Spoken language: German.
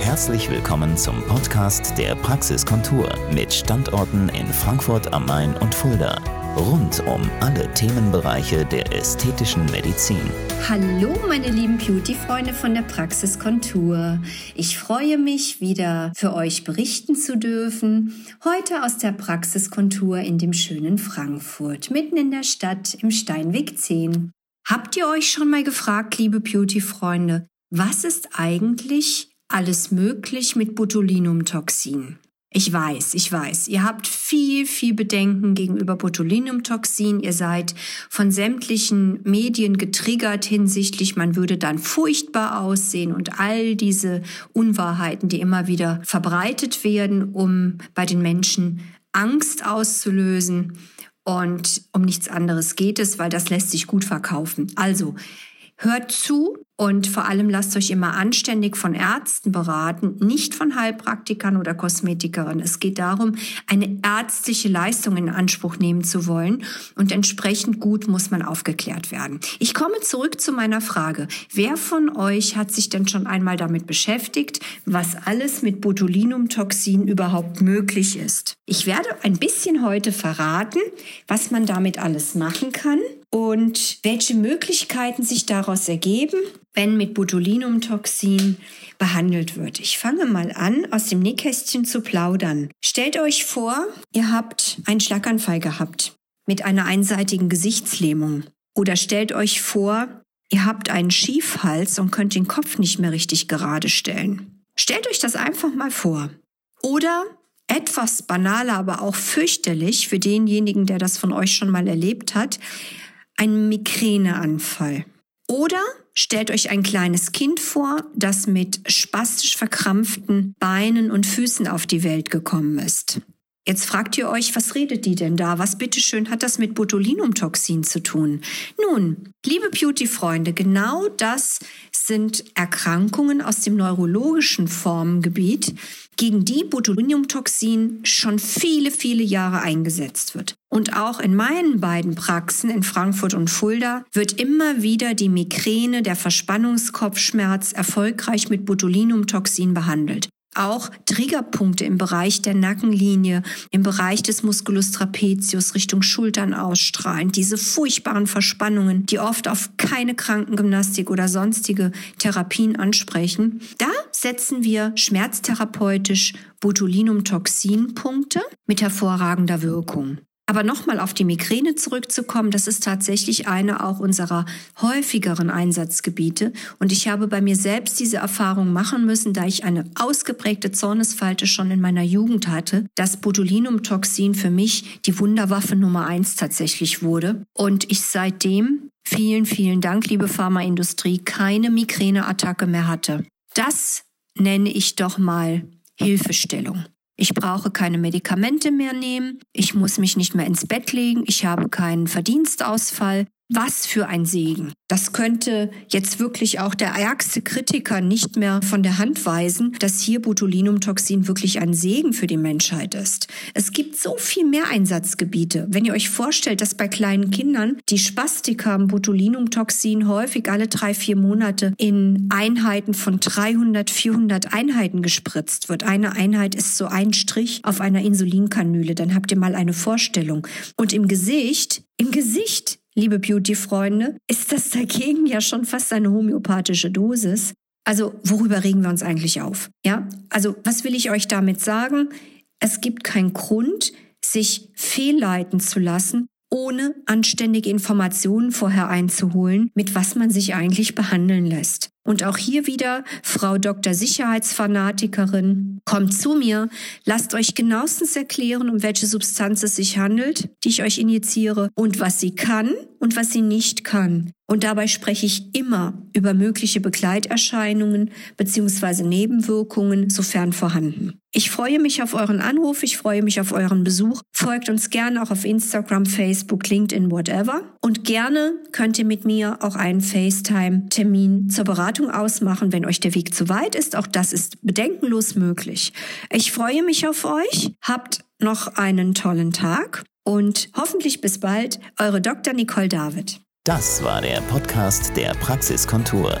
Herzlich willkommen zum Podcast der Praxiskontur mit Standorten in Frankfurt am Main und Fulda. Rund um alle Themenbereiche der ästhetischen Medizin. Hallo meine lieben Beauty-Freunde von der Praxiskontur. Ich freue mich, wieder für euch berichten zu dürfen. Heute aus der Praxiskontur in dem schönen Frankfurt, mitten in der Stadt im Steinweg 10. Habt ihr euch schon mal gefragt, liebe Beauty-Freunde, was ist eigentlich alles möglich mit Botulinumtoxin. Ich weiß, ich weiß, ihr habt viel, viel Bedenken gegenüber Botulinumtoxin. Ihr seid von sämtlichen Medien getriggert hinsichtlich, man würde dann furchtbar aussehen und all diese Unwahrheiten, die immer wieder verbreitet werden, um bei den Menschen Angst auszulösen. Und um nichts anderes geht es, weil das lässt sich gut verkaufen. Also, hört zu, und vor allem lasst euch immer anständig von Ärzten beraten, nicht von Heilpraktikern oder Kosmetikerinnen. Es geht darum, eine ärztliche Leistung in Anspruch nehmen zu wollen und entsprechend gut muss man aufgeklärt werden. Ich komme zurück zu meiner Frage. Wer von euch hat sich denn schon einmal damit beschäftigt, was alles mit Botulinumtoxin überhaupt möglich ist? Ich werde ein bisschen heute verraten, was man damit alles machen kann und welche Möglichkeiten sich daraus ergeben wenn mit Botulinumtoxin behandelt wird. Ich fange mal an, aus dem Nähkästchen zu plaudern. Stellt euch vor, ihr habt einen Schlaganfall gehabt mit einer einseitigen Gesichtslähmung. Oder stellt euch vor, ihr habt einen Schiefhals und könnt den Kopf nicht mehr richtig gerade stellen. Stellt euch das einfach mal vor. Oder etwas banaler, aber auch fürchterlich für denjenigen, der das von euch schon mal erlebt hat, ein Migräneanfall. Oder stellt euch ein kleines Kind vor, das mit spastisch verkrampften Beinen und Füßen auf die Welt gekommen ist. Jetzt fragt ihr euch, was redet die denn da? Was bitteschön hat das mit Botulinumtoxin zu tun? Nun, liebe Beauty-Freunde, genau das sind Erkrankungen aus dem neurologischen Formengebiet, gegen die Botulinumtoxin schon viele, viele Jahre eingesetzt wird. Und auch in meinen beiden Praxen in Frankfurt und Fulda wird immer wieder die Migräne, der Verspannungskopfschmerz erfolgreich mit Botulinumtoxin behandelt. Auch Triggerpunkte im Bereich der Nackenlinie, im Bereich des Musculus trapezius Richtung Schultern ausstrahlen. Diese furchtbaren Verspannungen, die oft auf keine Krankengymnastik oder sonstige Therapien ansprechen. Da setzen wir schmerztherapeutisch Botulinumtoxinpunkte mit hervorragender Wirkung. Aber nochmal auf die Migräne zurückzukommen, das ist tatsächlich eine auch unserer häufigeren Einsatzgebiete. Und ich habe bei mir selbst diese Erfahrung machen müssen, da ich eine ausgeprägte Zornesfalte schon in meiner Jugend hatte, dass Botulinumtoxin für mich die Wunderwaffe Nummer eins tatsächlich wurde. Und ich seitdem, vielen, vielen Dank, liebe Pharmaindustrie, keine Migräneattacke mehr hatte. Das nenne ich doch mal Hilfestellung. Ich brauche keine Medikamente mehr nehmen. Ich muss mich nicht mehr ins Bett legen. Ich habe keinen Verdienstausfall. Was für ein Segen. Das könnte jetzt wirklich auch der ärgste Kritiker nicht mehr von der Hand weisen, dass hier Botulinumtoxin wirklich ein Segen für die Menschheit ist. Es gibt so viel mehr Einsatzgebiete. Wenn ihr euch vorstellt, dass bei kleinen Kindern die Spastik haben Botulinumtoxin häufig alle drei, vier Monate in Einheiten von 300, 400 Einheiten gespritzt wird. Eine Einheit ist so ein Strich auf einer Insulinkanüle. Dann habt ihr mal eine Vorstellung. Und im Gesicht, im Gesicht liebe Beauty-Freunde, ist das dagegen ja schon fast eine homöopathische Dosis. Also worüber regen wir uns eigentlich auf? Ja, also was will ich euch damit sagen? Es gibt keinen Grund, sich fehlleiten zu lassen, ohne anständige Informationen vorher einzuholen, mit was man sich eigentlich behandeln lässt. Und auch hier wieder, Frau Dr. Sicherheitsfanatikerin, kommt zu mir, lasst euch genauestens erklären, um welche Substanz es sich handelt, die ich euch injiziere und was sie kann und was sie nicht kann. Und dabei spreche ich immer über mögliche Begleiterscheinungen bzw. Nebenwirkungen, sofern vorhanden. Ich freue mich auf euren Anruf, ich freue mich auf euren Besuch. Folgt uns gerne auch auf Instagram, Facebook, LinkedIn, whatever. Und gerne könnt ihr mit mir auch einen FaceTime-Termin zur Beratung ausmachen, wenn euch der Weg zu weit ist. Auch das ist bedenkenlos möglich. Ich freue mich auf euch. Habt noch einen tollen Tag und hoffentlich bis bald. Eure Dr. Nicole David. Das war der Podcast der Praxiskontur.